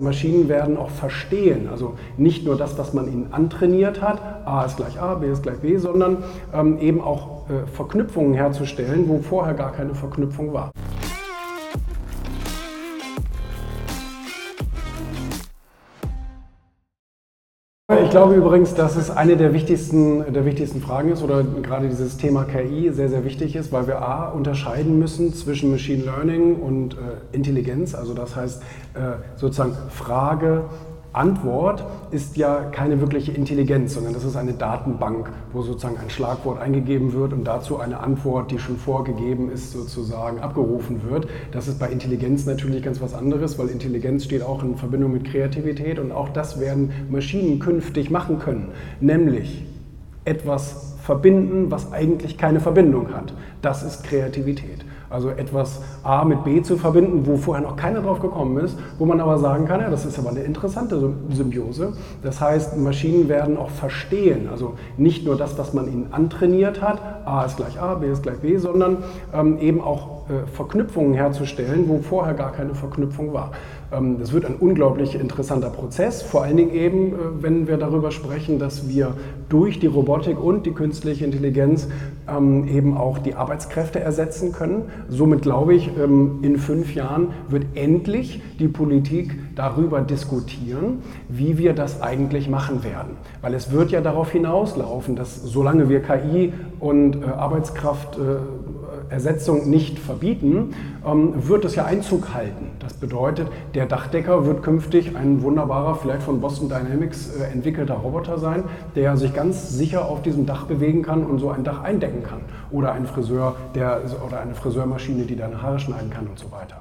Maschinen werden auch verstehen, also nicht nur das, was man ihnen antrainiert hat, A ist gleich A, B ist gleich B, sondern ähm, eben auch äh, Verknüpfungen herzustellen, wo vorher gar keine Verknüpfung war. Ich glaube übrigens, dass es eine der wichtigsten, der wichtigsten Fragen ist oder gerade dieses Thema KI sehr, sehr wichtig ist, weil wir A unterscheiden müssen zwischen Machine Learning und äh, Intelligenz. Also das heißt äh, sozusagen Frage, Antwort ist ja keine wirkliche Intelligenz, sondern das ist eine Datenbank, wo sozusagen ein Schlagwort eingegeben wird und dazu eine Antwort, die schon vorgegeben ist, sozusagen abgerufen wird. Das ist bei Intelligenz natürlich ganz was anderes, weil Intelligenz steht auch in Verbindung mit Kreativität und auch das werden Maschinen künftig machen können, nämlich etwas verbinden, was eigentlich keine Verbindung hat. Das ist Kreativität. Also etwas A mit B zu verbinden, wo vorher noch keiner drauf gekommen ist, wo man aber sagen kann, ja, das ist aber eine interessante Symbiose. Das heißt, Maschinen werden auch verstehen, also nicht nur das, was man ihnen antrainiert hat, A ist gleich A, B ist gleich B, sondern ähm, eben auch Verknüpfungen herzustellen, wo vorher gar keine Verknüpfung war. Ähm, das wird ein unglaublich interessanter Prozess, vor allen Dingen eben, äh, wenn wir darüber sprechen, dass wir durch die Robotik und die künstliche Intelligenz ähm, eben auch die Arbeitskräfte ersetzen können. Somit glaube ich, ähm, in fünf Jahren wird endlich die Politik darüber diskutieren, wie wir das eigentlich machen werden. Weil es wird ja darauf hinauslaufen, dass solange wir KI und äh, Arbeitskraftersetzung nicht verbieten, wird es ja Einzug halten. Das bedeutet, der Dachdecker wird künftig ein wunderbarer, vielleicht von Boston Dynamics äh, entwickelter Roboter sein, der sich ganz sicher auf diesem Dach bewegen kann und so ein Dach eindecken kann. Oder ein Friseur der, oder eine Friseurmaschine, die deine Haare schneiden kann und so weiter.